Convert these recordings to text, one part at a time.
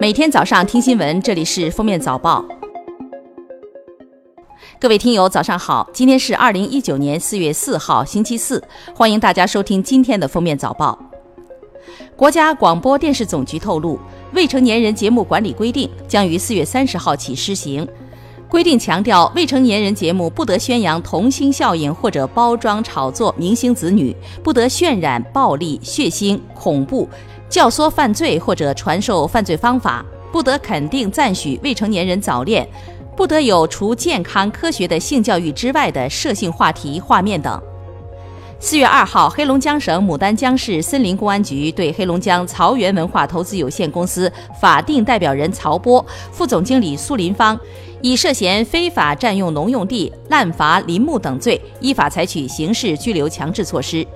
每天早上听新闻，这里是封面早报。各位听友，早上好！今天是二零一九年四月四号，星期四，欢迎大家收听今天的封面早报。国家广播电视总局透露，未成年人节目管理规定将于四月三十号起施行。规定强调，未成年人节目不得宣扬童星效应或者包装炒作明星子女，不得渲染暴力、血腥、恐怖。教唆犯罪或者传授犯罪方法，不得肯定赞许未成年人早恋，不得有除健康科学的性教育之外的涉性话题、画面等。四月二号，黑龙江省牡丹江市森林公安局对黑龙江曹源文化投资有限公司法定代表人曹波、副总经理苏林芳，以涉嫌非法占用农用地、滥伐林木等罪，依法采取刑事拘留强制措施。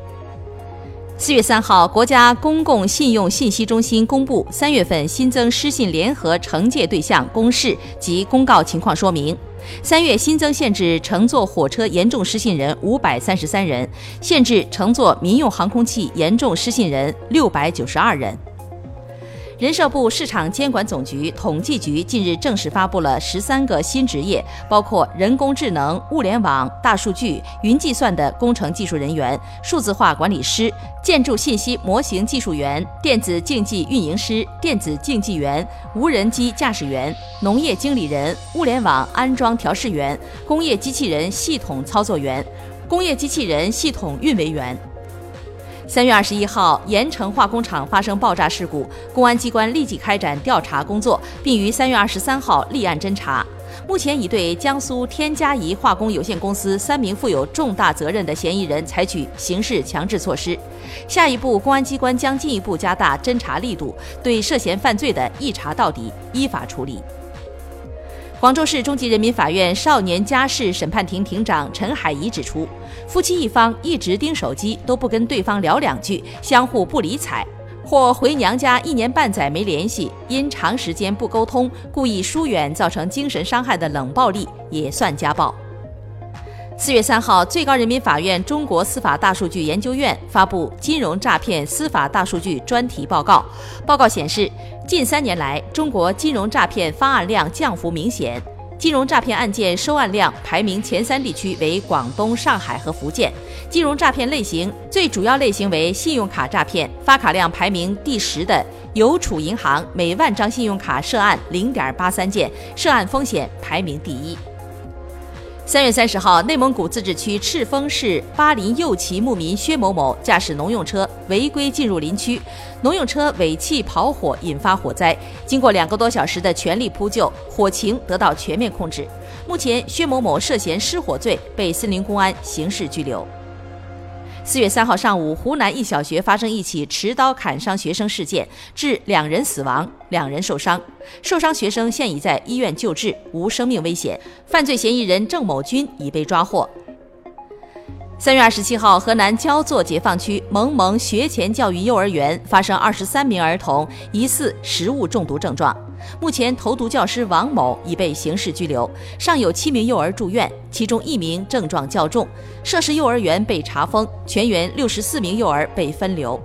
四月三号，国家公共信用信息中心公布三月份新增失信联合惩戒对象公示及公告情况说明。三月新增限制乘坐火车严重失信人五百三十三人，限制乘坐民用航空器严重失信人六百九十二人。人社部市场监管总局统计局近日正式发布了十三个新职业，包括人工智能、物联网、大数据、云计算的工程技术人员、数字化管理师、建筑信息模型技术员、电子竞技运营师、电子竞技员、无人机驾驶员、农业经理人、物联网安装调试员、工业机器人系统操作员、工业机器人系统运维员。三月二十一号，盐城化工厂发生爆炸事故，公安机关立即开展调查工作，并于三月二十三号立案侦查。目前已对江苏天嘉宜化工有限公司三名负有重大责任的嫌疑人采取刑事强制措施。下一步，公安机关将进一步加大侦查力度，对涉嫌犯罪的一查到底，依法处理。广州市中级人民法院少年家事审判庭庭长陈海怡指出，夫妻一方一直盯手机，都不跟对方聊两句，相互不理睬，或回娘家一年半载没联系，因长时间不沟通，故意疏远造成精神伤害的冷暴力，也算家暴。四月三号，最高人民法院中国司法大数据研究院发布《金融诈骗司法大数据专题报告》。报告显示，近三年来，中国金融诈骗发案量降幅明显，金融诈骗案件收案量排名前三地区为广东、上海和福建。金融诈骗类型最主要类型为信用卡诈骗，发卡量排名第十的邮储银行每万张信用卡涉案零点八三件，涉案风险排名第一。三月三十号，内蒙古自治区赤峰市巴林右旗牧民薛某某驾驶农用车违规进入林区，农用车尾气跑火引发火灾。经过两个多小时的全力扑救，火情得到全面控制。目前，薛某某涉嫌失火罪，被森林公安刑事拘留。四月三号上午，湖南一小学发生一起持刀砍伤学生事件，致两人死亡，两人受伤。受伤学生现已在医院救治，无生命危险。犯罪嫌疑人郑某军已被抓获。三月二十七号，河南焦作解放区萌萌学前教育幼儿园发生二十三名儿童疑似食物中毒症状。目前，投毒教师王某已被刑事拘留，尚有七名幼儿住院，其中一名症状较重。涉事幼儿园被查封，全园六十四名幼儿被分流。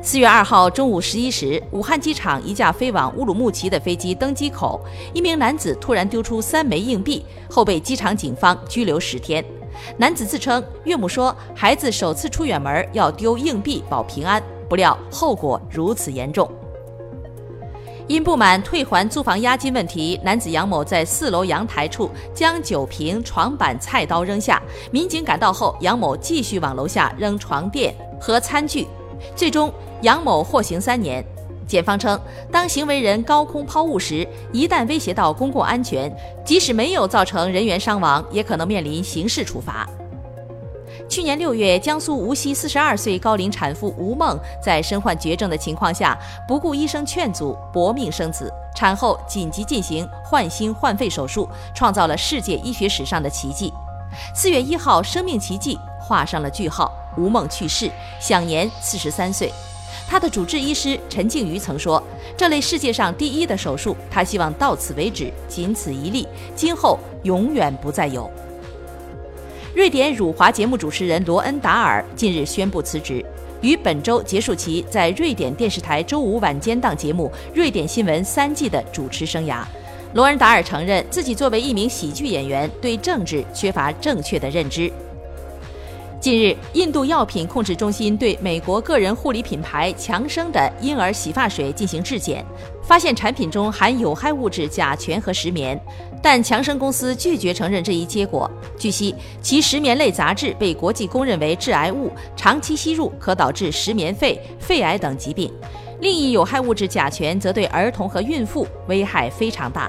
四月二号中午十一时，武汉机场一架飞往乌鲁木齐的飞机登机口，一名男子突然丢出三枚硬币，后被机场警方拘留十天。男子自称，岳母说孩子首次出远门要丢硬币保平安，不料后果如此严重。因不满退还租房押金问题，男子杨某在四楼阳台处将酒瓶、床板、菜刀扔下。民警赶到后，杨某继续往楼下扔床垫和餐具，最终杨某获刑三年。检方称，当行为人高空抛物时，一旦威胁到公共安全，即使没有造成人员伤亡，也可能面临刑事处罚。去年六月，江苏无锡四十二岁高龄产妇吴梦在身患绝症的情况下，不顾医生劝阻，搏命生子。产后紧急进行换心换肺手术，创造了世界医学史上的奇迹。四月一号，生命奇迹画上了句号，吴梦去世，享年四十三岁。她的主治医师陈静瑜曾说：“这类世界上第一的手术，他希望到此为止，仅此一例，今后永远不再有。”瑞典辱华节目主持人罗恩达尔近日宣布辞职。于本周结束其在瑞典电视台周五晚间档节目《瑞典新闻三季》的主持生涯。罗恩达尔承认自己作为一名喜剧演员，对政治缺乏正确的认知。近日，印度药品控制中心对美国个人护理品牌强生的婴儿洗发水进行质检，发现产品中含有害物质甲醛和石棉，但强生公司拒绝承认这一结果。据悉，其石棉类杂质被国际公认为致癌物，长期吸入可导致石棉肺、肺癌等疾病。另一有害物质甲醛则对儿童和孕妇危害非常大。